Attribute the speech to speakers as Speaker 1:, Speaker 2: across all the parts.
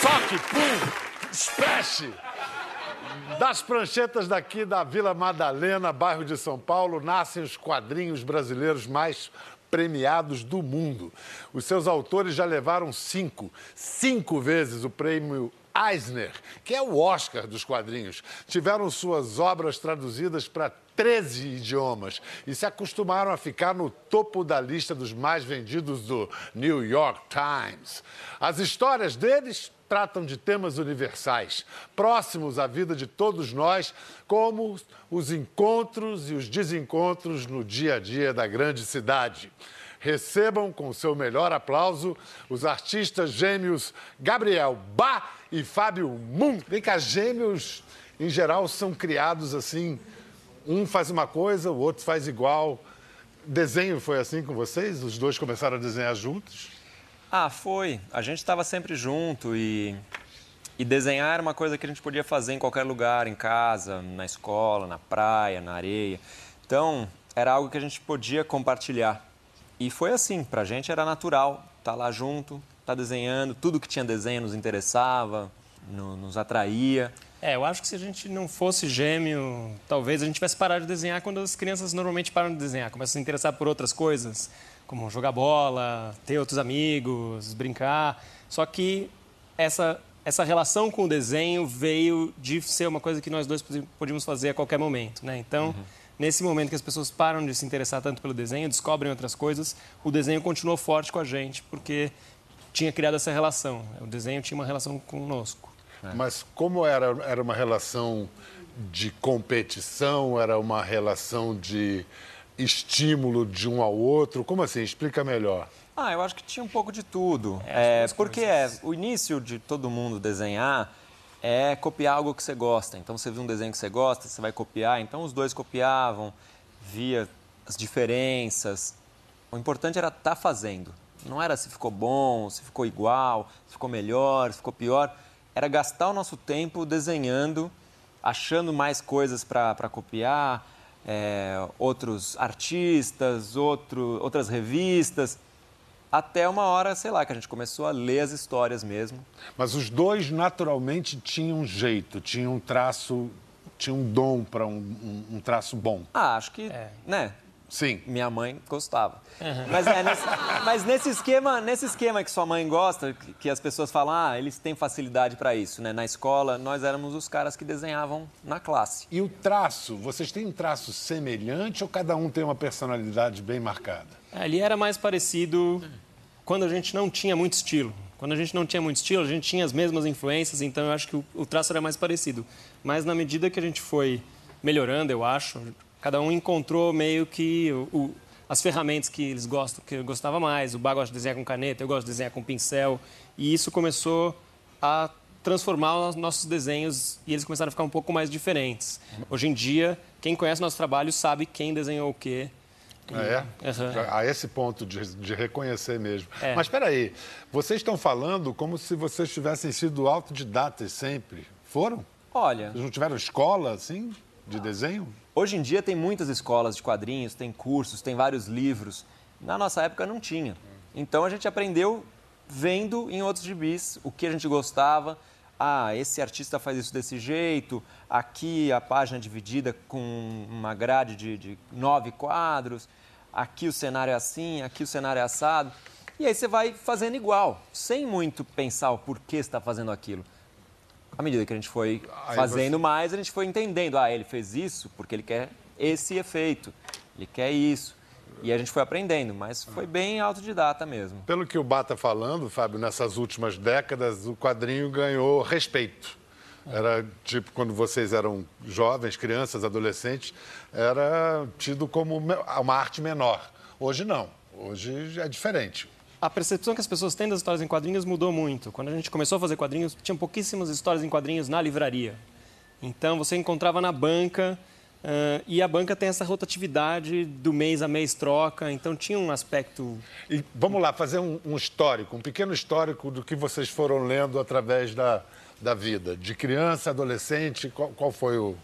Speaker 1: Soque, pum, splash. Das pranchetas daqui da Vila Madalena, bairro de São Paulo, nascem os quadrinhos brasileiros mais premiados do mundo. Os seus autores já levaram cinco, cinco vezes o prêmio Eisner, que é o Oscar dos quadrinhos. Tiveram suas obras traduzidas para 13 idiomas e se acostumaram a ficar no topo da lista dos mais vendidos do New York Times. As histórias deles tratam de temas universais, próximos à vida de todos nós, como os encontros e os desencontros no dia a dia da grande cidade. Recebam com seu melhor aplauso os artistas gêmeos Gabriel Bá e Fábio Moon. Vem cá, gêmeos, em geral, são criados assim um faz uma coisa, o outro faz igual. Desenho foi assim com vocês? Os dois começaram a desenhar juntos?
Speaker 2: Ah, foi. A gente estava sempre junto e, e desenhar era uma coisa que a gente podia fazer em qualquer lugar, em casa, na escola, na praia, na areia. Então, era algo que a gente podia compartilhar. E foi assim, pra gente era natural estar tá lá junto, estar tá desenhando, tudo que tinha desenho nos interessava, no, nos atraía.
Speaker 3: É, eu acho que se a gente não fosse gêmeo, talvez a gente tivesse parado de desenhar quando as crianças normalmente param de desenhar, começam a se interessar por outras coisas, como jogar bola, ter outros amigos, brincar. Só que essa, essa relação com o desenho veio de ser uma coisa que nós dois podíamos fazer a qualquer momento, né? Então, uhum. Nesse momento que as pessoas param de se interessar tanto pelo desenho, descobrem outras coisas, o desenho continuou forte com a gente, porque tinha criado essa relação. O desenho tinha uma relação conosco.
Speaker 1: É. Mas como era, era uma relação de competição, era uma relação de estímulo de um ao outro? Como assim? Explica melhor.
Speaker 2: Ah, eu acho que tinha um pouco de tudo. É, é porque é, o início de todo mundo desenhar é copiar algo que você gosta. Então você viu um desenho que você gosta, você vai copiar. Então os dois copiavam, via as diferenças. O importante era estar tá fazendo. Não era se ficou bom, se ficou igual, se ficou melhor, se ficou pior era gastar o nosso tempo desenhando, achando mais coisas para copiar, é, outros artistas, outro, outras revistas, até uma hora, sei lá, que a gente começou a ler as histórias mesmo.
Speaker 1: Mas os dois naturalmente tinham um jeito, tinham um traço, tinham um dom para um, um, um, traço bom.
Speaker 2: Ah, acho que, é. né?
Speaker 1: Sim.
Speaker 2: Minha mãe gostava. Uhum. Mas, é, nesse, mas nesse, esquema, nesse esquema que sua mãe gosta, que, que as pessoas falam, ah, eles têm facilidade para isso, né? Na escola, nós éramos os caras que desenhavam na classe.
Speaker 1: E o traço, vocês têm um traço semelhante ou cada um tem uma personalidade bem marcada?
Speaker 3: É, ali era mais parecido quando a gente não tinha muito estilo. Quando a gente não tinha muito estilo, a gente tinha as mesmas influências, então eu acho que o, o traço era mais parecido. Mas na medida que a gente foi melhorando, eu acho, cada um encontrou meio que o, as ferramentas que eles gostam, que eu gostava mais. O Bar gosta de desenhar com caneta, eu gosto de desenhar com pincel. E isso começou a transformar os nossos desenhos e eles começaram a ficar um pouco mais diferentes. Hoje em dia, quem conhece nosso trabalho sabe quem desenhou o quê.
Speaker 1: É, uhum. a esse ponto de, de reconhecer mesmo. É. Mas espera aí, vocês estão falando como se vocês tivessem sido autodidatas sempre. Foram?
Speaker 2: Olha...
Speaker 1: Vocês não tiveram escola, assim, de desenho?
Speaker 2: Hoje em dia tem muitas escolas de quadrinhos, tem cursos, tem vários livros. Na nossa época não tinha. Então a gente aprendeu vendo em outros gibis o que a gente gostava. Ah, esse artista faz isso desse jeito. Aqui a página é dividida com uma grade de, de nove quadros. Aqui o cenário é assim, aqui o cenário é assado. E aí você vai fazendo igual, sem muito pensar o porquê está fazendo aquilo à medida que a gente foi Aí fazendo mais, a gente foi entendendo. Ah, ele fez isso porque ele quer esse efeito, ele quer isso. E a gente foi aprendendo, mas foi bem autodidata mesmo.
Speaker 1: Pelo que o Bá está falando, Fábio, nessas últimas décadas, o quadrinho ganhou respeito. Era tipo quando vocês eram jovens, crianças, adolescentes, era tido como uma arte menor. Hoje não. Hoje é diferente
Speaker 3: a percepção que as pessoas têm das histórias em quadrinhos mudou muito. Quando a gente começou a fazer quadrinhos, tinha pouquíssimas histórias em quadrinhos na livraria. Então você encontrava na banca uh, e a banca tem essa rotatividade do mês a mês troca, então tinha um aspecto.
Speaker 1: E vamos lá fazer um, um histórico, um pequeno histórico do que vocês foram lendo através da, da vida, de criança, adolescente, qual, qual foi o,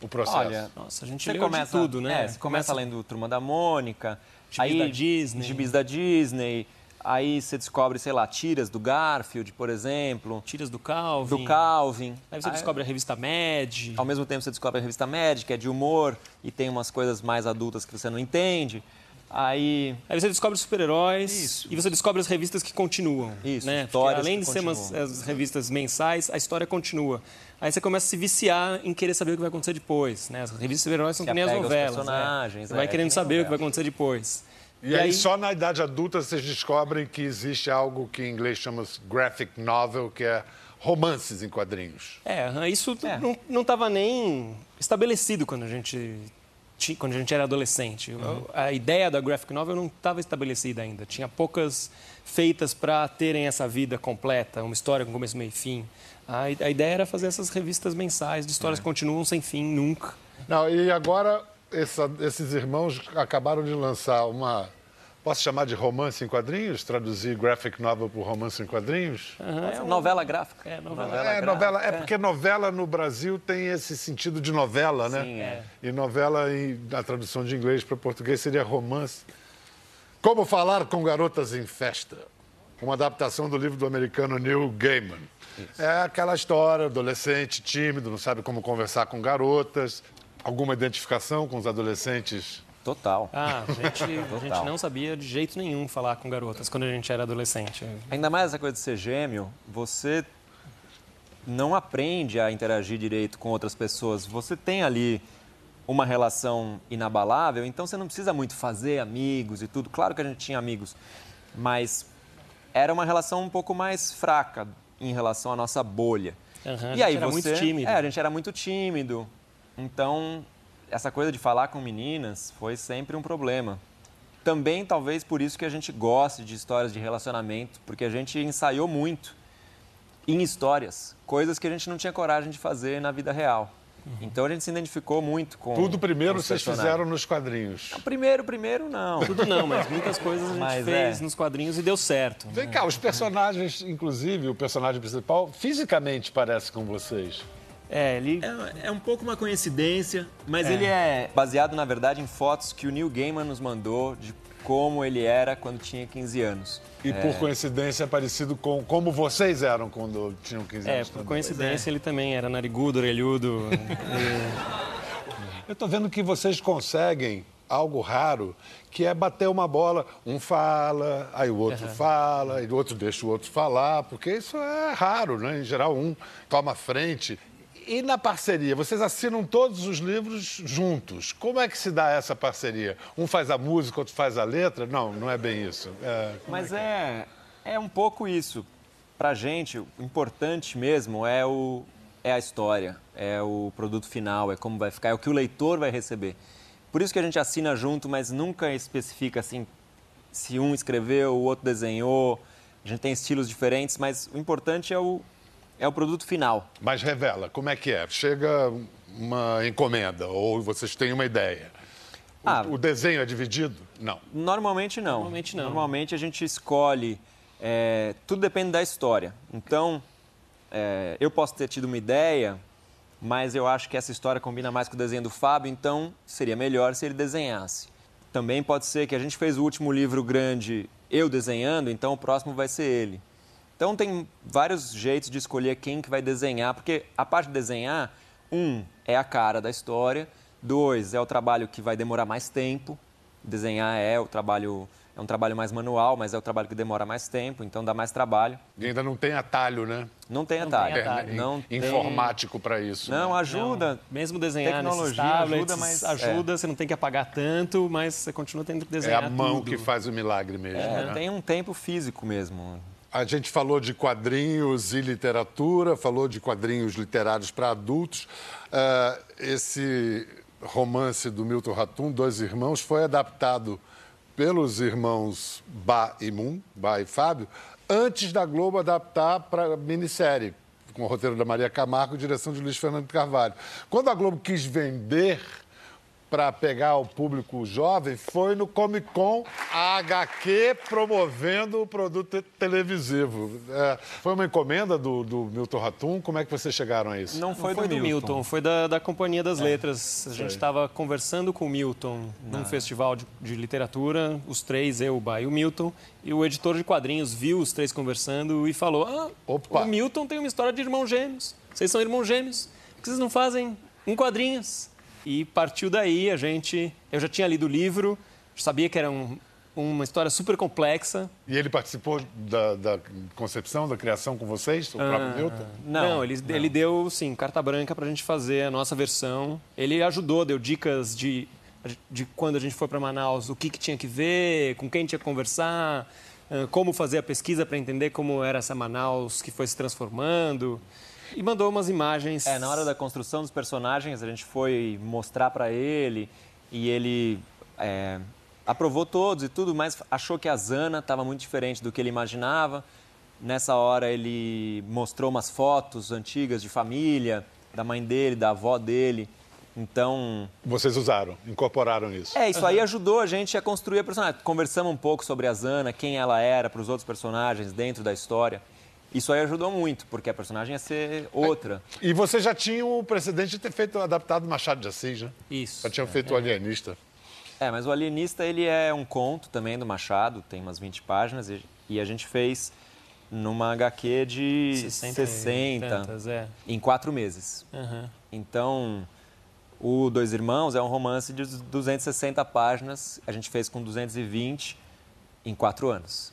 Speaker 1: o processo?
Speaker 2: Olha, nossa, a gente você leu começa, tudo, né? É, você começa, começa lendo Turma da Mônica,
Speaker 3: Gibis aí, da Disney.
Speaker 2: Gibis da Disney. Aí você descobre, sei lá, tiras do Garfield, por exemplo.
Speaker 3: Tiras do Calvin.
Speaker 2: Do Calvin.
Speaker 3: Aí você
Speaker 2: Aí,
Speaker 3: descobre a revista Mad.
Speaker 2: Ao mesmo tempo você descobre a revista Mad, que é de humor, e tem umas coisas mais adultas que você não entende. Aí
Speaker 3: Aí você descobre super-heróis
Speaker 2: Isso.
Speaker 3: e você descobre as revistas que continuam.
Speaker 2: Isso,
Speaker 3: né? Porque
Speaker 2: histórias
Speaker 3: além
Speaker 2: que
Speaker 3: de ser umas, as revistas mensais, a história continua. Aí você começa a se viciar em querer saber o que vai acontecer depois. Né? As revistas super-heróis são
Speaker 2: Se
Speaker 3: que nem as novelas. né? Você vai
Speaker 2: é, que
Speaker 3: querendo
Speaker 2: nem
Speaker 3: saber o que
Speaker 2: novela.
Speaker 3: vai acontecer depois.
Speaker 1: E, aí, só na idade adulta, vocês descobrem que existe algo que em inglês chama graphic novel, que é romances em quadrinhos.
Speaker 3: É, isso
Speaker 2: É.
Speaker 3: não- não estava nem estabelecido quando a gente quando a gente era adolescente.
Speaker 2: Uhum.
Speaker 3: A ideia da graphic novel não estava estabelecida ainda. Tinha poucas feitas para terem essa vida completa, uma história com começo, meio e fim. A, a ideia era fazer essas revistas mensais de
Speaker 2: É.
Speaker 3: histórias que continuam sem fim, nunca.
Speaker 1: Não, e agora essa- esses irmãos acabaram de lançar uma. Posso chamar de romance em quadrinhos? Traduzir graphic novel por romance em quadrinhos?
Speaker 2: é novela gráfica.
Speaker 3: É, novela.
Speaker 1: é,
Speaker 2: gráfica.
Speaker 1: novela, é porque novela no Brasil tem esse sentido de novela, né?
Speaker 2: Sim, é.
Speaker 1: E novela, em, na tradução de inglês para português, seria romance. Como falar com garotas em festa? Uma adaptação do livro do americano Neil Gaiman. É aquela história, adolescente tímido, não sabe como conversar com garotas. Alguma identificação com os adolescentes?
Speaker 2: Total.
Speaker 3: Ah, a gente, a gente não sabia de jeito nenhum falar com garotas quando a gente era adolescente.
Speaker 2: Ainda mais essa coisa de ser gêmeo, você não aprende a interagir direito com outras pessoas. Você tem ali uma relação inabalável, então você não precisa muito fazer amigos e tudo. Claro que a gente tinha amigos, mas era uma relação um pouco mais fraca em relação à nossa bolha.
Speaker 3: A
Speaker 2: e aí
Speaker 3: era
Speaker 2: você,
Speaker 3: muito tímido.
Speaker 2: É, a gente era muito tímido. Então, essa coisa de falar com meninas foi sempre um problema. Também, talvez, por isso que a gente goste de histórias de relacionamento, porque a gente ensaiou muito em histórias, coisas que a gente não tinha coragem de fazer na vida real. Então a gente se identificou muito com
Speaker 1: Tudo primeiro vocês fizeram nos quadrinhos.
Speaker 2: Primeiro, primeiro não.
Speaker 3: Tudo não, mas muitas coisas a gente
Speaker 2: Mas
Speaker 3: fez
Speaker 2: é.
Speaker 3: nos quadrinhos e deu certo.
Speaker 1: Vem cá, os personagens, inclusive o personagem principal, fisicamente parece com vocês.
Speaker 3: É, ele
Speaker 2: É, é um pouco uma coincidência, mas ele é baseado, na verdade, em fotos que o Neil Gaiman nos mandou de como ele era quando tinha 15 anos.
Speaker 1: E por coincidência é parecido com como vocês eram quando tinham 15
Speaker 3: É,
Speaker 1: anos.
Speaker 3: por
Speaker 1: também.
Speaker 3: coincidência ele também era narigudo, orelhudo.
Speaker 1: Eu estou vendo que vocês conseguem algo raro, que é bater uma bola. Um fala, aí o outro fala, e o outro deixa o outro falar, porque isso é raro, né? Em geral, um toma frente. E na parceria, vocês assinam todos os livros juntos. Como é que se dá essa parceria? Um faz a música, outro faz a letra? Não, não é bem isso. É,
Speaker 2: Mas é, é um pouco isso. Pra gente, o importante mesmo é, o, é a história, é o produto final, é como vai ficar, é o que o leitor vai receber. Por isso que a gente assina junto, mas nunca especifica assim se um escreveu, o outro desenhou. A gente tem estilos diferentes, mas o importante é o, é o produto final.
Speaker 1: Mas revela, como é que é? Chega uma encomenda ou vocês têm uma ideia. O,
Speaker 2: Ah.
Speaker 1: o desenho é dividido? Não.
Speaker 2: Normalmente não.
Speaker 3: Normalmente não.
Speaker 2: Normalmente a gente escolhe. é, tudo depende da história. Então, é, eu posso ter tido uma ideia, mas eu acho que essa história combina mais com o desenho do Fábio, então seria melhor se ele desenhasse. Também pode ser que a gente fez o último livro grande eu desenhando, então o próximo vai ser ele. Então tem vários jeitos de escolher quem que vai desenhar, porque a parte de desenhar, um, é a cara da história, dois, é o trabalho que vai demorar mais tempo. Desenhar é o trabalho, é um trabalho mais manual, mas é o trabalho que demora mais tempo, então dá mais trabalho.
Speaker 1: E ainda não tem atalho, né?
Speaker 2: Não tem
Speaker 3: Não
Speaker 2: atalho.
Speaker 3: tem atalho.
Speaker 1: É,
Speaker 2: Não tem-
Speaker 1: informático para isso.
Speaker 2: Não,
Speaker 1: né?
Speaker 2: ajuda.
Speaker 3: Não, mesmo desenhar
Speaker 2: Tecnologia
Speaker 3: tablets,
Speaker 2: ajuda, mas-
Speaker 3: ajuda, você não tem que apagar tanto, mas você continua tendo que
Speaker 1: É
Speaker 3: desenhar
Speaker 1: a mão
Speaker 3: tudo.
Speaker 1: que faz o milagre mesmo.
Speaker 2: É,
Speaker 1: né?
Speaker 2: Tem um tempo físico mesmo.
Speaker 1: A gente falou de quadrinhos e literatura, falou de quadrinhos literários para adultos. Ah, esse romance do Milton Ratum, Dois Irmãos, foi adaptado pelos irmãos Bá e Moon, Bá e Fábio, antes da Globo adaptar para minissérie, com o roteiro da Maria Camargo e direção de Luiz Fernando Carvalho. Quando a Globo quis vender para pegar o público jovem foi no Comic Con, a HQ promovendo o produto televisivo. É, foi uma encomenda do, do, Milton Ratum? Como é que vocês chegaram a isso?
Speaker 3: Não foi, Não foi do, do Milton. Milton. foi da, da Companhia das é. Letras. A gente estava conversando com o Milton num festival de, de, literatura, os três, eu, o Ba e o Milton, e o editor de quadrinhos viu os três conversando e falou: Ah, Opa. o Milton tem uma história de irmãos gêmeos. Vocês são irmãos gêmeos. Por que vocês não fazem em quadrinhos? E partiu daí, a gente. Eu já tinha lido o livro, sabia que era um, uma história super complexa.
Speaker 1: E ele participou da, da concepção, da criação com vocês, o próprio ah, Milton?
Speaker 3: Não, não, ele, não. ele deu, sim, carta branca para a gente fazer a nossa versão. Ele ajudou, deu dicas de, de quando a gente foi para Manaus, o que, que tinha que ver, com quem tinha que conversar, como fazer a pesquisa para entender como era essa Manaus que foi se transformando. E mandou umas imagens.
Speaker 2: É, na hora da construção dos personagens, a gente foi mostrar para ele e ele é, aprovou todos e tudo, mas achou que a Zana estava muito diferente do que ele imaginava. Nessa hora ele mostrou umas fotos antigas de família, da mãe dele, da avó dele. Então.
Speaker 1: Vocês usaram, incorporaram isso.
Speaker 2: É, isso aí ajudou a gente a construir a personagem. Conversamos um pouco sobre a Zana, quem ela era para os outros personagens dentro da história. Isso aí ajudou muito, porque a personagem ia ser outra.
Speaker 1: E você já tinha o precedente de ter feito adaptado Machado de Assis, né?
Speaker 3: Isso.
Speaker 1: Já tinha feito o Alienista.
Speaker 2: É, mas o Alienista, ele é um conto também do Machado, tem umas 20 páginas, e, e a gente fez numa HQ de 60, 60 tantas, é. em quatro meses. Uhum. Então, o Dois Irmãos é um romance de 260 páginas, a gente fez com 220 em quatro anos.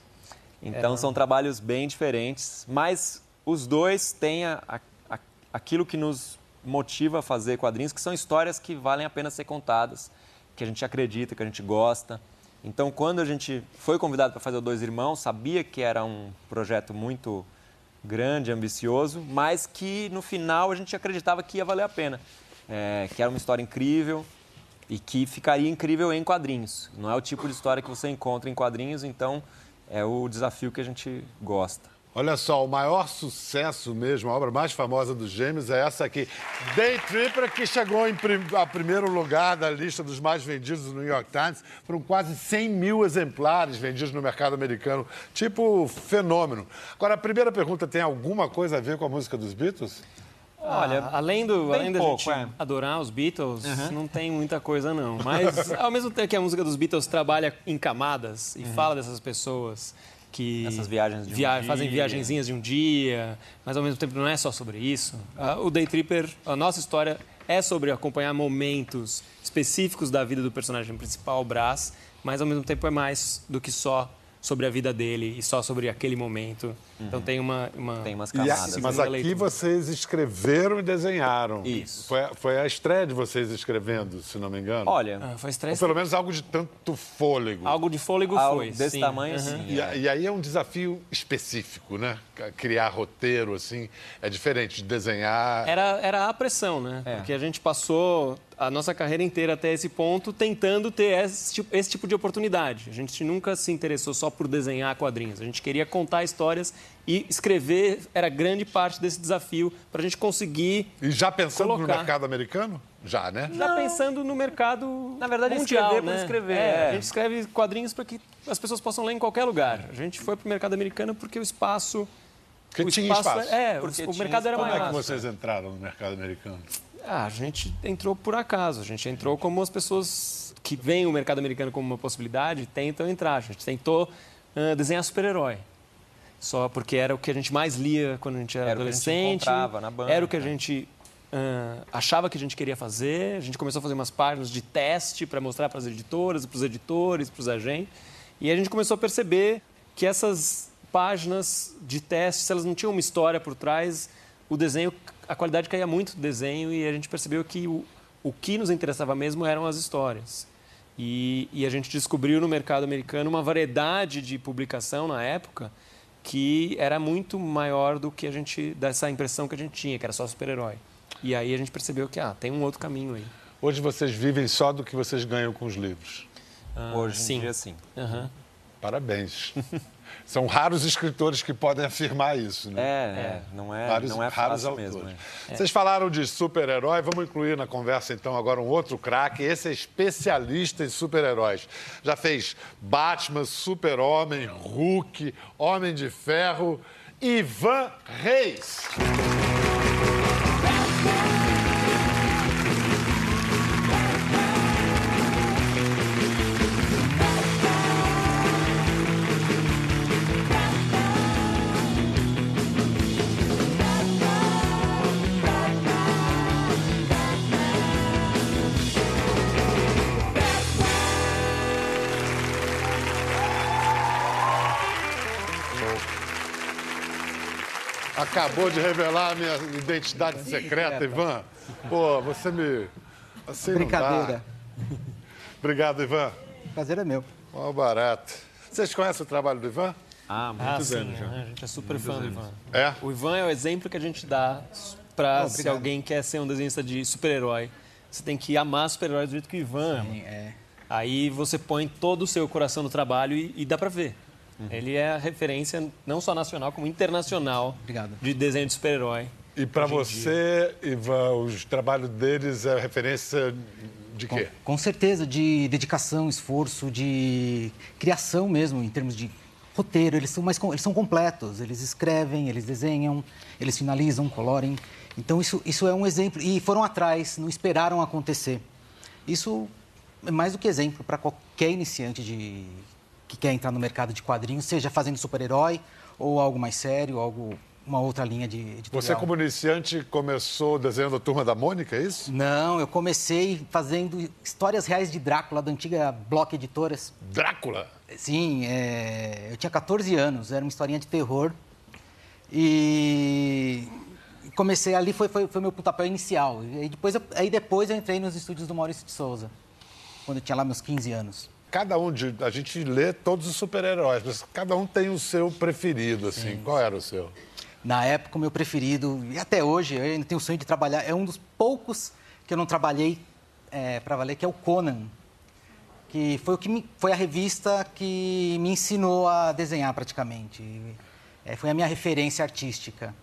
Speaker 2: Então, é. são trabalhos bem diferentes, mas os dois têm a, a, aquilo que nos motiva a fazer quadrinhos, que são histórias que valem a pena ser contadas, que a gente acredita, que a gente gosta. Então, quando a gente foi convidado para fazer o Dois Irmãos, sabia que era um projeto muito grande, ambicioso, mas que no final a gente acreditava que ia valer a pena. É, que era uma história incrível e que ficaria incrível em quadrinhos. Não é o tipo de história que você encontra em quadrinhos, então é o desafio que a gente gosta.
Speaker 1: Olha só, o maior sucesso mesmo, a obra mais famosa dos Gêmeos é essa aqui. Day Tripper, que chegou em prim a primeiro lugar da lista dos mais vendidos do New York Times. Foram quase 100 mil exemplares vendidos no mercado americano. Tipo, fenômeno. Agora, a primeira pergunta tem alguma coisa a ver com a música dos Beatles?
Speaker 3: Olha, ah, além do além da pouco, gente é. adorar os Beatles, uhum. não tem muita coisa não. Mas ao mesmo tempo que a música dos Beatles trabalha em camadas e uhum. fala dessas pessoas que
Speaker 2: essas viagens
Speaker 3: via um fazem viagenzinhas de um dia, mas ao mesmo tempo não é só sobre isso. Uh, o Day Tripper, a nossa história é sobre acompanhar momentos específicos da vida do personagem principal, o Brás, mas ao mesmo tempo é mais do que só sobre a vida dele e só sobre aquele momento. Uhum. Então tem uma, uma
Speaker 2: tem umas camadas.
Speaker 1: A, mas aqui leitura. vocês escreveram e desenharam.
Speaker 2: Isso.
Speaker 1: Foi, foi a estreia de vocês escrevendo, se não me engano.
Speaker 2: Olha,
Speaker 3: ah, foi estreia.
Speaker 1: Ou pelo menos algo de tanto fôlego.
Speaker 3: Algo de fôlego algo foi.
Speaker 2: Desse
Speaker 3: sim.
Speaker 2: tamanho, uhum. sim.
Speaker 1: E, é. e, aí é um desafio específico, né? Criar roteiro, assim, é diferente de desenhar.
Speaker 3: Era, era a pressão, né? É. Porque a gente passou a nossa carreira inteira até esse ponto tentando ter esse tipo, esse tipo de oportunidade. A gente nunca se interessou só por desenhar quadrinhos. A gente queria contar histórias e escrever era grande parte desse desafio para a gente conseguir.
Speaker 1: E já pensando colocar... no mercado americano? Já, né?
Speaker 3: Já Não. pensando no mercado. Na verdade, mundial, escrever né? escrever. É, a gente escreve quadrinhos para que as pessoas possam ler em qualquer lugar. A gente foi para o mercado americano porque o espaço.
Speaker 1: Porque o tinha espaço. espaço.
Speaker 3: É, porque o, mercado era maior.
Speaker 1: Como é que vocês entraram no mercado americano?
Speaker 3: Ah, a gente entrou por acaso. A gente entrou como as pessoas que veem o mercado americano como uma possibilidade tentam entrar. A gente tentou uh, desenhar super-herói. Só porque era o que a gente mais lia quando a gente era, era adolescente.
Speaker 2: O que a gente na banca.
Speaker 3: Era o que a gente uh, achava que a gente queria fazer. A gente começou a fazer umas páginas de teste para mostrar para as editoras, para os editores, para os agentes. E a gente começou a perceber que essas páginas de teste, se elas não tinham uma história por trás, o desenho a qualidade caía muito do desenho e a gente percebeu que o, o que nos interessava mesmo eram as histórias. E, e, a gente descobriu no mercado americano uma variedade de publicação na época que era muito maior do que a gente dessa impressão que a gente tinha, que era só super-herói. E aí a gente percebeu que ah, tem um outro caminho aí.
Speaker 1: Hoje vocês vivem só do que vocês ganham com os livros?
Speaker 2: Ah, Hoje
Speaker 3: sim.
Speaker 2: dia sim.
Speaker 3: Uhum.
Speaker 1: Parabéns. São raros escritores que podem afirmar isso, né?
Speaker 2: É, é. não é,
Speaker 1: Vários,
Speaker 2: não é
Speaker 1: raros autores.
Speaker 2: mesmo. é.
Speaker 1: Vocês falaram de super-herói, vamos incluir na conversa então agora um outro craque. Esse é especialista em super-heróis. Já fez Batman, Super-Homem, Hulk, Homem de Ferro, Ivan Reis. Acabou de revelar a minha identidade secreta, Ivan. Pô, você me. Assim.
Speaker 4: Brincadeira.
Speaker 1: Obrigado, Ivan.
Speaker 4: Prazer é meu.
Speaker 1: Ó, barato. Vocês conhecem o trabalho do Ivan?
Speaker 2: Ah,
Speaker 3: Ah,
Speaker 2: muitos
Speaker 3: sim,
Speaker 2: anos já.
Speaker 3: né? a gente é super fã do Ivan.
Speaker 1: É?
Speaker 3: O Ivan é o exemplo que a gente dá para
Speaker 4: Oh,
Speaker 3: se alguém quer ser um desenhista de super-herói. Você tem que amar super-heróis do jeito que o Ivan ama.
Speaker 4: É.
Speaker 3: Aí você põe todo o seu coração no trabalho e, e dá para ver. Ele é a referência não só nacional, como internacional
Speaker 4: Obrigado.
Speaker 3: de desenho de super-herói.
Speaker 1: E para você, Ivan, os trabalhos deles é referência de quê?
Speaker 4: Com certeza, de dedicação, esforço, de criação mesmo, em termos de roteiro. Eles são, mais, com- eles são completos. Eles escrevem, eles desenham, eles finalizam, colorem. Então, isso, isso é um exemplo. E foram atrás, não esperaram acontecer. Isso é mais do que exemplo para qualquer iniciante de, que quer entrar no mercado de quadrinhos, seja fazendo super-herói ou algo mais sério, algo, uma outra linha de editorial.
Speaker 1: Você, como iniciante, começou desenhando a Turma da Mônica, é isso?
Speaker 4: Não, eu comecei fazendo histórias reais de Drácula, da antiga Block Editoras.
Speaker 1: Drácula.
Speaker 4: Sim, é, eu tinha 14 anos, era uma historinha de terror. E comecei ali, foi, foi, foi meu pontapé inicial. E depois, eu, aí depois eu entrei nos estúdios do Maurício de Souza, quando eu tinha lá meus 15 anos.
Speaker 1: Cada um de. A gente lê todos os super-heróis, mas cada um tem o seu preferido, assim. Qual era o seu?
Speaker 4: Na época, o meu preferido, e até hoje, eu ainda tenho o sonho de trabalhar, é um dos poucos que eu não trabalhei é, para valer, que é o Conan. Que foi, o que me- foi a revista que me ensinou a desenhar praticamente. É, foi a minha referência artística.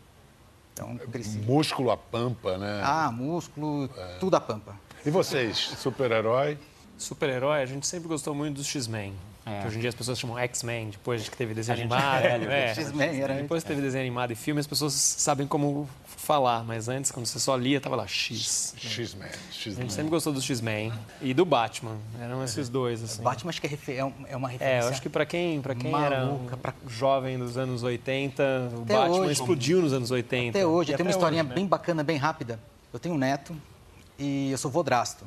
Speaker 4: Então, cresci.
Speaker 1: Músculo a pampa, né?
Speaker 4: Ah, músculo, tudo a pampa.
Speaker 1: E vocês, super-herói?
Speaker 3: Super-herói, a gente sempre gostou muito dos X-Men. Que hoje em dia as pessoas chamam X-Men, depois que teve desenho animado.
Speaker 2: é velho,
Speaker 3: é.
Speaker 4: X-Men era-
Speaker 3: Depois que teve desenho animado e filme, as pessoas sabem como falar. Mas antes, quando você só lia, tava lá X.
Speaker 1: X-Men.
Speaker 3: A
Speaker 1: X-Men.
Speaker 3: gente sempre gostou do X-Men e do Batman. Eram esses dois, assim.
Speaker 4: Batman acho que é, é é uma
Speaker 3: É,
Speaker 4: referência.
Speaker 3: eu acho que pra quem, pra quem era um
Speaker 4: Maluca, pra-
Speaker 3: jovem dos anos 80, o
Speaker 4: Até
Speaker 3: Batman
Speaker 4: hoje.
Speaker 3: explodiu nos anos 80.
Speaker 4: Até hoje,
Speaker 3: E
Speaker 4: eu tenho uma historinha
Speaker 3: hoje, né?
Speaker 4: bem bacana, bem rápida. Eu tenho um neto e eu sou vodrasto.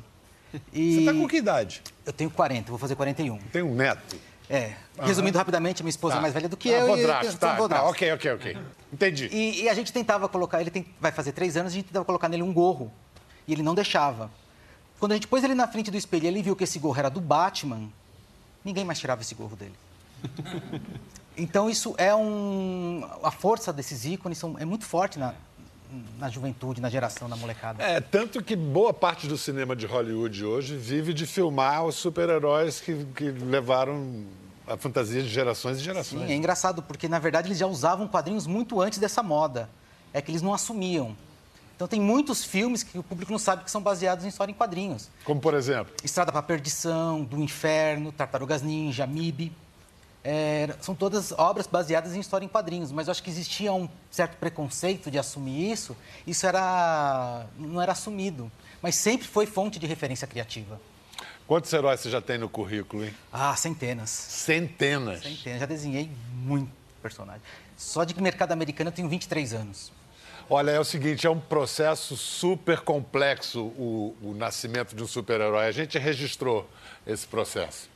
Speaker 4: E
Speaker 1: Você tá com que idade?
Speaker 4: Eu tenho 40, vou fazer 41.
Speaker 1: Tem um neto.
Speaker 4: É. Resumindo rapidamente, minha esposa
Speaker 1: Tá.
Speaker 4: é mais velha do que
Speaker 1: Ah,
Speaker 4: eu.
Speaker 1: vodrasto,
Speaker 4: e
Speaker 1: tá,
Speaker 4: vodrasto.
Speaker 1: tá, ok, ok, ok. Entendi.
Speaker 4: E, e a gente tentava colocar, ele tem- vai fazer três anos, a gente tentava colocar nele um gorro. E ele não deixava. Quando a gente pôs ele na frente do espelho e ele viu que esse gorro era do Batman, ninguém mais tirava esse gorro dele. Então isso é um. A força desses ícones são, é muito forte na, na juventude, na geração, na molecada.
Speaker 1: É, tanto que boa parte do cinema de Hollywood hoje vive de filmar os super-heróis que, que levaram a fantasia de gerações e gerações.
Speaker 4: Sim, é engraçado, porque na verdade eles já usavam quadrinhos muito antes dessa moda. É que eles não assumiam. Então tem muitos filmes que o público não sabe que são baseados em história em quadrinhos.
Speaker 1: Como, por exemplo,
Speaker 4: Estrada para a Perdição, Do Inferno, Tartarugas Ninja, MIB. É, são todas obras baseadas em história em quadrinhos, mas eu acho que existia um certo preconceito de assumir isso. Isso era não era assumido, mas sempre foi fonte de referência criativa.
Speaker 1: quantos heróis você já tem no currículo, hein?
Speaker 4: Ah, centenas.
Speaker 1: Centenas.
Speaker 4: Centenas. Já desenhei muito personagem. Só de mercado americano eu tenho 23 anos.
Speaker 1: Olha, é o seguinte, é um processo super complexo o, o nascimento de um super-herói. A gente registrou esse processo.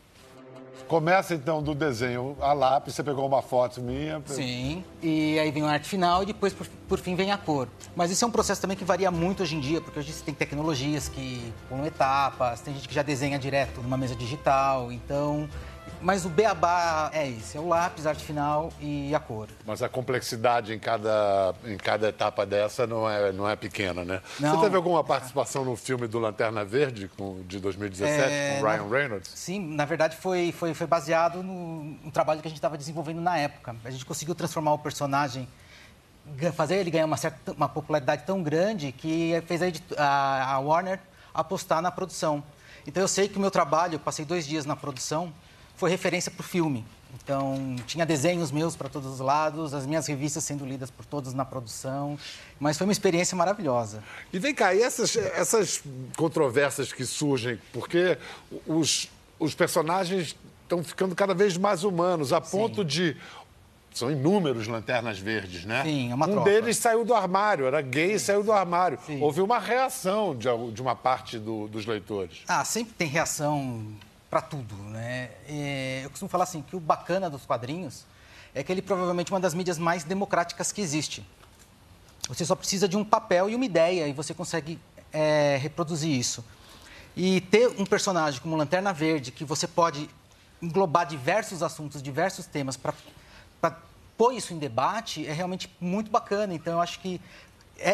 Speaker 1: Começa então do desenho a lápis, você pegou uma foto minha.
Speaker 4: Sim. E aí vem a arte final e depois, por, por fim, vem a cor. Mas isso é um processo também que varia muito hoje em dia, porque hoje você tem tecnologias que pulam etapas, tem gente que já desenha direto numa mesa digital. Então, Mas o beabá é isso, é o lápis, arte final e a cor.
Speaker 1: Mas a complexidade em cada, em cada etapa dessa não é, não é pequena, né?
Speaker 4: Não.
Speaker 1: Você teve alguma participação no filme do Lanterna Verde, com, de 2017,
Speaker 4: É,
Speaker 1: com Ryan Reynolds?
Speaker 4: Sim, na verdade foi, foi, foi baseado no, no trabalho que a gente estava desenvolvendo na época. A gente conseguiu transformar o personagem, fazer ele ganhar uma, certa, uma popularidade tão grande que fez a, a, Warner apostar na produção. Então eu sei que o meu trabalho, eu passei dois dias na produção, foi referência para o filme. Então, tinha desenhos meus para todos os lados, as minhas revistas sendo lidas por todos na produção. Mas foi uma experiência maravilhosa.
Speaker 1: E vem cá, e essas, essas controvérsias que surgem, porque os, os personagens estão ficando cada vez mais humanos, a ponto de. São inúmeros lanternas verdes, né?
Speaker 4: Sim, é uma
Speaker 1: Um
Speaker 4: tropa.
Speaker 1: deles saiu do armário, era gay e saiu do armário. Houve uma reação de, de uma parte do- dos leitores.
Speaker 4: Ah, sempre tem reação para tudo, né? É, eu costumo falar assim que o bacana dos quadrinhos é que ele provavelmente é uma das mídias mais democráticas que existe. Você só precisa de um papel e uma ideia e você consegue é, reproduzir isso. E ter um personagem como Lanterna Verde que você pode englobar diversos assuntos, diversos temas para pôr isso em debate é realmente muito bacana. Então eu acho que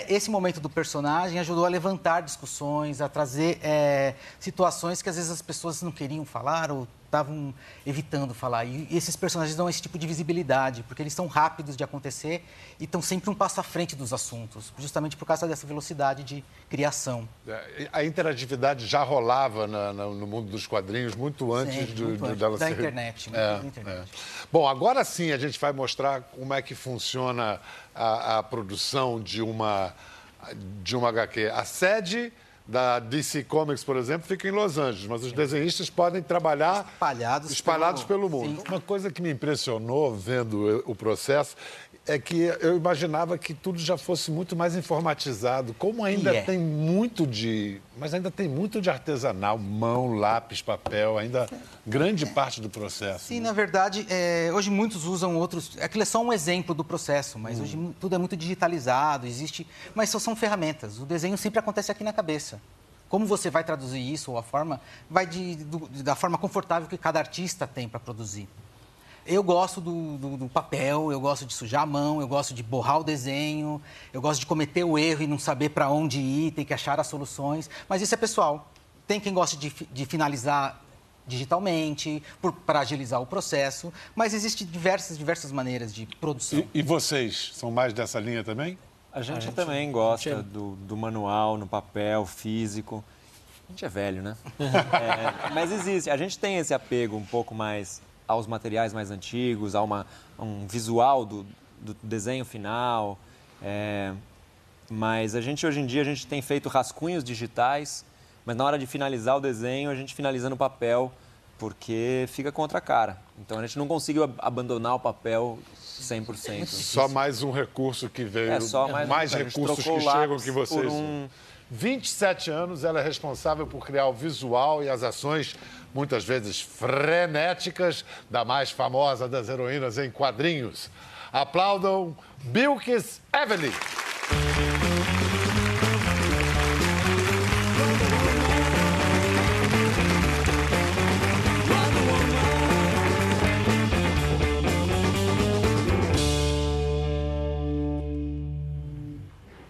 Speaker 4: esse momento do personagem ajudou a levantar discussões, a trazer é, situações que às vezes as pessoas não queriam falar ou estavam evitando falar. E esses personagens dão esse tipo de visibilidade, porque eles são rápidos de acontecer e estão sempre um passo à frente dos assuntos, justamente por causa dessa velocidade de criação.
Speaker 1: É, A interatividade já rolava na- na- no mundo dos quadrinhos muito antes,
Speaker 4: muito antes.
Speaker 1: dela
Speaker 4: Da
Speaker 1: ser-
Speaker 4: internet,
Speaker 1: É,
Speaker 4: da internet.
Speaker 1: é. Bom, agora sim a gente vai mostrar como é que funciona a, a produção de uma, de uma HQ. A sede da DC Comics, por exemplo, fica em Los Angeles, mas os desenhistas podem trabalhar
Speaker 4: Espalhados
Speaker 1: espalhados pelo,
Speaker 4: pelo-
Speaker 1: mundo.
Speaker 4: sim.
Speaker 1: Uma coisa que me impressionou vendo o processo é que eu imaginava que tudo já fosse muito mais informatizado. Como ainda
Speaker 4: é.
Speaker 1: tem muito de. Mas ainda tem muito de artesanal, mão, lápis, papel, ainda grande parte do processo.
Speaker 4: Sim, na verdade, é, hoje muitos usam outros. Aquilo é só um exemplo do processo,
Speaker 1: Hum.
Speaker 4: mas hoje mu- tudo é muito digitalizado, existe. Mas só são ferramentas. O desenho sempre acontece aqui na cabeça. Como você vai traduzir isso ou a forma, vai de- do- da forma confortável que cada artista tem para produzir. Eu gosto do, do- do papel, eu gosto de sujar a mão, eu gosto de borrar o desenho, eu gosto de cometer o erro e não saber para onde ir, ter que achar as soluções. Mas isso é pessoal. Tem quem gosta de, de finalizar digitalmente, para agilizar o processo, mas existem diversas, diversas maneiras de produção.
Speaker 1: E, e vocês são mais dessa linha também?
Speaker 2: A gente, também gosta
Speaker 3: gente é-
Speaker 2: do, do manual, no papel, físico. A gente é velho, né? É, mas existe. A gente tem esse apego um pouco mais aos materiais mais antigos, a, uma, a um visual do, do desenho final. É, mas a gente, hoje em dia, a gente tem feito rascunhos digitais, mas na hora de finalizar o desenho, a gente finaliza no papel, porque fica contra a cara. Então, a gente não conseguiu ab- abandonar o papel 100%.
Speaker 1: Só mais um recurso que veio.
Speaker 2: É, só mais um- a gente
Speaker 1: recursos que chegam que vocês.
Speaker 2: por um-
Speaker 1: 27 anos, ela é responsável por criar o visual e as ações, muitas vezes frenéticas, da mais famosa das heroínas em quadrinhos. Aplaudam Bilkis Evelyn.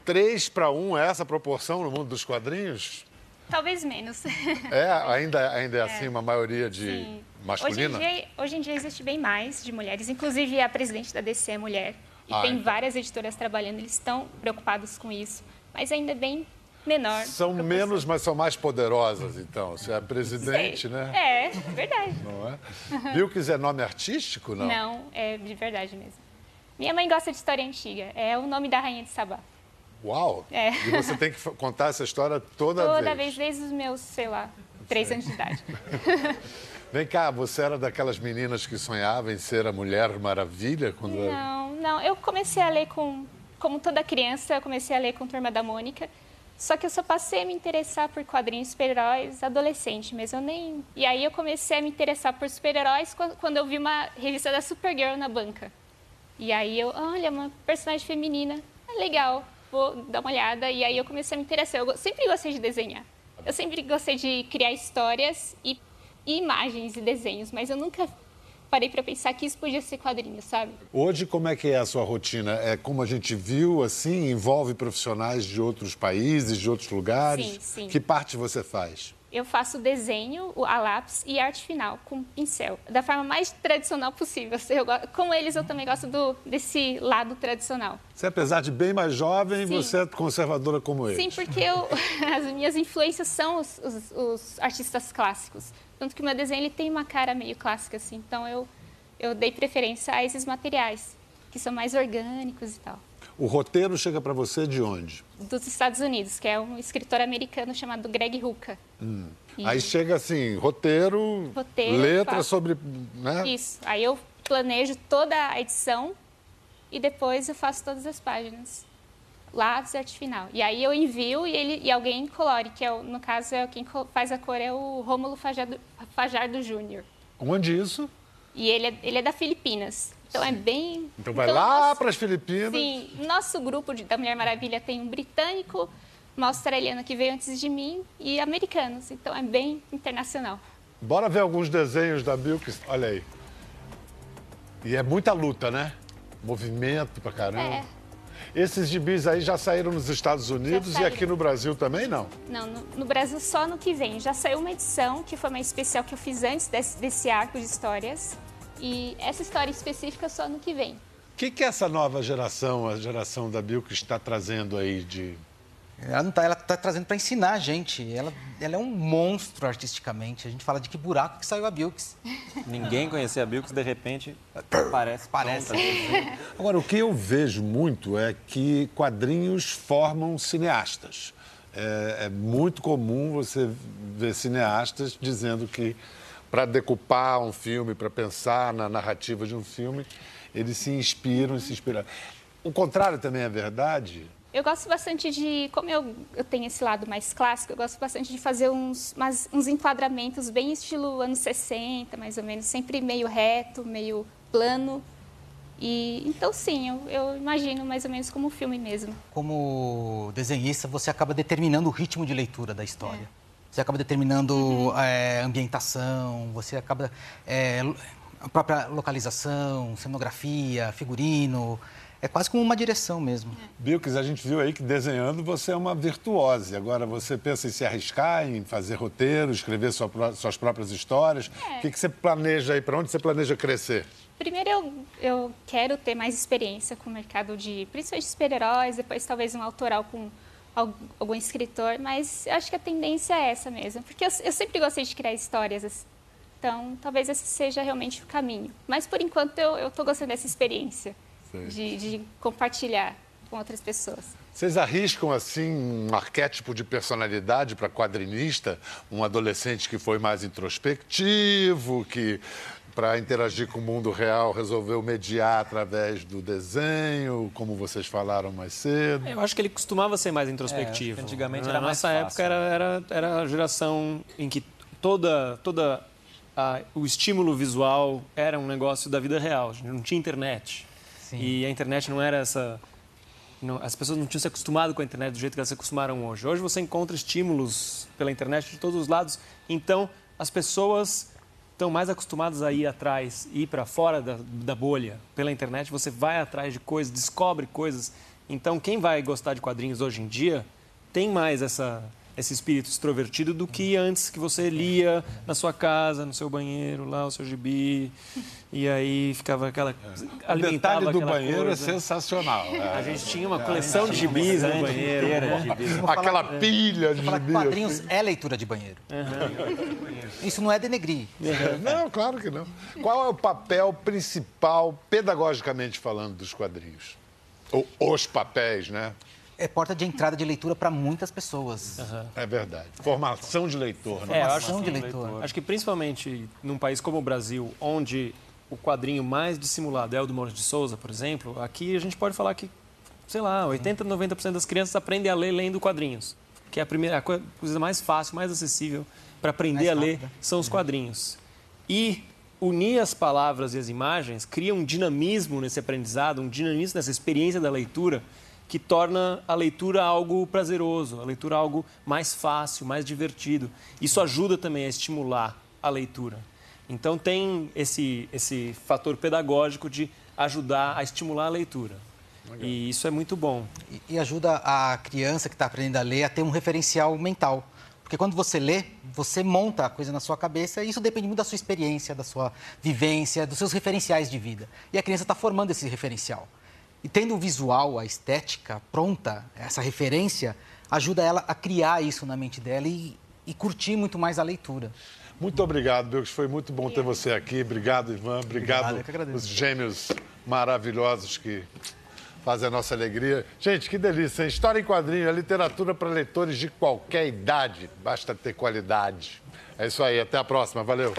Speaker 1: Três para um é essa proporção no mundo dos quadrinhos?
Speaker 5: Talvez menos.
Speaker 1: É, ainda, ainda é assim uma maioria de
Speaker 5: Sim. Hoje em,
Speaker 1: masculina?
Speaker 5: dia, hoje em dia existe bem mais de mulheres. Inclusive, a presidente da DC é mulher. E
Speaker 1: Ah,
Speaker 5: tem
Speaker 1: então.
Speaker 5: várias editoras trabalhando. Eles estão preocupados com isso. Mas ainda é bem menor.
Speaker 1: São menos, mas são mais poderosas, então. Você é a
Speaker 5: Sei.
Speaker 1: presidente, né?
Speaker 5: É, verdade.
Speaker 1: Não é? Bilkis é nome artístico, não?
Speaker 5: Não, é de verdade mesmo. Minha mãe gosta de história antiga. É o nome da rainha de Sabá.
Speaker 1: Uau!
Speaker 5: É.
Speaker 1: E você tem que contar essa história toda,
Speaker 5: Toda vez, desde os meus, sei lá, três anos de idade.
Speaker 1: Vem cá, você era daquelas meninas que sonhavam em ser a Mulher Maravilha? Quando
Speaker 5: Não, não. Eu comecei a ler com. Como toda criança, eu comecei a ler com Turma da Mônica. Só que eu só passei a me interessar por quadrinhos super-heróis adolescente, mas eu nem. E aí eu comecei a me interessar por super-heróis quan- quando eu vi uma revista da Supergirl na banca. E aí eu, olha, uma personagem feminina, é legal, vou dar uma olhada. E aí eu comecei a me interessar. Eu sempre gostei de desenhar. Eu sempre gostei de criar histórias e imagens e desenhos, mas eu nunca parei para pensar que isso podia ser quadrinho, sabe?
Speaker 1: Hoje, como é que é a sua rotina? É como a gente viu, assim, envolve profissionais de outros países, de outros lugares?
Speaker 5: Sim, sim.
Speaker 1: Que parte você faz?
Speaker 5: Eu faço desenho, a lápis e arte final com pincel, da forma mais tradicional possível. Eu, como eles, eu também gosto do, desse lado tradicional.
Speaker 1: Você, apesar de bem mais jovem,
Speaker 5: Sim.
Speaker 1: você é conservadora como eles?
Speaker 5: Sim, porque eu, as minhas influências são os, os, os artistas clássicos. Tanto que o meu desenho ele tem uma cara meio clássica, assim. Então eu, eu dei preferência a esses materiais, que são mais orgânicos e tal.
Speaker 1: O roteiro chega para você de onde?
Speaker 5: Dos Estados Unidos, que é um escritor americano chamado Greg Rucka.
Speaker 1: Hum.
Speaker 5: E-
Speaker 1: Aí chega assim, roteiro,
Speaker 5: Roteiro,
Speaker 1: letra
Speaker 5: faço.
Speaker 1: sobre... Né?
Speaker 5: Isso. Aí eu planejo toda a edição e depois eu faço todas as páginas. Lápis e arte final. E aí eu envio e, ele, e alguém colore, que é, o- no caso é quem faz a cor é o Rômulo Fajardo, Fajardo Júnior.
Speaker 1: Onde isso?
Speaker 5: E ele é, ele é da Filipinas. Então é bem.
Speaker 1: Então vai lá
Speaker 5: nosso-
Speaker 1: para as Filipinas.
Speaker 5: Sim, nosso grupo de- da Mulher Maravilha tem um britânico, uma australiana que veio antes de mim e americanos. Então é bem internacional.
Speaker 1: Bora ver alguns desenhos da Bilks. Olha aí. E é muita luta, né? Movimento pra caramba.
Speaker 5: É.
Speaker 1: Esses gibis aí já saíram nos Estados Unidos e aqui no Brasil também não?
Speaker 5: Não, no, no Brasil só no que vem. Já saiu uma edição, que foi uma especial que eu fiz antes desse, desse arco de histórias. E essa história específica só no que vem.
Speaker 1: O que, que essa nova geração, a geração da Bilks, está trazendo aí de.
Speaker 4: Ela não tá, ela tá trazendo para ensinar a gente. Ela, ela é um monstro artisticamente. A gente fala de que buraco que saiu a Bilks.
Speaker 2: Ninguém conhecia a Bilks, de repente parece.
Speaker 4: Parece.
Speaker 1: Agora, o que eu vejo muito é que quadrinhos formam cineastas. É, é muito comum você ver cineastas dizendo que para decupar um filme, para pensar na narrativa de um filme, eles se inspiram e se inspiram. O contrário também é verdade?
Speaker 5: Eu gosto bastante de, como eu, eu tenho esse lado mais clássico, eu gosto bastante de fazer uns, umas- uns enquadramentos bem estilo anos 60, mais ou menos, sempre meio reto, meio plano. E então sim, eu, eu imagino mais ou menos como um filme mesmo.
Speaker 4: Como desenhista, você acaba determinando o ritmo de leitura da história. Você acaba determinando é, ambientação, você acaba. é, a própria localização, cenografia, figurino. É quase como uma direção mesmo.
Speaker 1: Bilks, a gente viu aí que desenhando você é uma virtuose. Agora você pensa em se arriscar, em fazer roteiro, escrever sua suas próprias histórias. O que, que você planeja aí? Para onde você planeja crescer?
Speaker 5: Primeiro, eu, eu quero ter mais experiência com o mercado de, principalmente de super-heróis, depois talvez um autoral com algum escritor, mas acho que a tendência é essa mesmo, porque eu, eu sempre gostei de criar histórias, assim. então talvez esse seja realmente o caminho. Mas por enquanto eu estou gostando dessa experiência de, de compartilhar com outras pessoas.
Speaker 1: Vocês arriscam, assim, um arquétipo de personalidade para quadrinista? Um adolescente que foi mais introspectivo, que, para interagir com o mundo real, resolveu mediar através do desenho, como vocês falaram mais cedo?
Speaker 3: Eu acho que ele costumava ser mais introspectivo.
Speaker 2: É, antigamente
Speaker 3: Na
Speaker 2: era mais
Speaker 3: nossa
Speaker 2: fácil.
Speaker 3: época era, era, era a geração em que toda, toda a- o estímulo visual era um negócio da vida real. A gente não tinha internet.
Speaker 4: Sim.
Speaker 3: E a internet não era essa. não- as pessoas não tinham se acostumado com a internet do jeito que elas se acostumaram hoje. Hoje você encontra estímulos pela internet de todos os lados. Então as pessoas estão mais acostumadas a ir atrás, ir para fora da, da bolha. Pela internet você vai atrás de coisas, descobre coisas. Então quem vai gostar de quadrinhos hoje em dia tem mais essa, esse espírito extrovertido do que antes que você lia na sua casa, no seu banheiro, lá o seu gibi. E aí ficava aquela.
Speaker 1: O detalhe do
Speaker 3: aquela
Speaker 1: banheiro
Speaker 3: coisa.
Speaker 1: é sensacional.
Speaker 3: A
Speaker 1: é.
Speaker 3: gente tinha uma coleção de gibis né, no banheiro.
Speaker 1: Aquela pilha de
Speaker 4: Falar que
Speaker 1: gibi,
Speaker 4: quadrinhos é leitura de banheiro. Isso não é denegrir.
Speaker 1: assim. Não, claro que não. Qual é o papel principal, pedagogicamente falando, dos quadrinhos? Ou os papéis, né?
Speaker 4: É porta de entrada de leitura para muitas pessoas.
Speaker 1: É verdade. Formação de leitor, né?
Speaker 3: É,
Speaker 4: Formação de leitor.
Speaker 3: acho que principalmente num país como o Brasil, onde o quadrinho mais dissimulado é o do Maurício de Souza, por exemplo, aqui a gente pode falar que, sei lá, 80, 90% das crianças aprendem a ler lendo quadrinhos. Que é a primeira a co- coisa mais fácil, mais acessível para aprender
Speaker 4: Mais
Speaker 3: a ler são os quadrinhos. E unir as palavras e as imagens cria um dinamismo nesse aprendizado, um dinamismo nessa experiência da leitura que torna a leitura algo prazeroso, a leitura algo mais fácil, mais divertido. Isso ajuda também a estimular a leitura. Então tem esse, esse fator pedagógico de ajudar a estimular a leitura. Legal. E isso é muito bom.
Speaker 4: E, e ajuda a criança que está aprendendo a ler a ter um referencial mental. Porque quando você lê, você monta a coisa na sua cabeça e isso depende muito da sua experiência, da sua vivência, dos seus referenciais de vida. E a criança está formando esse referencial. E tendo o visual, a estética pronta, essa referência, ajuda ela a criar isso na mente dela e, e curtir muito mais a leitura.
Speaker 1: Muito obrigado, Bilks. Foi muito bom ter você aqui. Obrigado, Ivan. Obrigado, obrigado os gêmeos maravilhosos que fazem a nossa alegria. Gente, que delícia, hein? História em quadrinho, a literatura para leitores de qualquer idade. Basta ter qualidade. É isso aí, até a próxima. Valeu.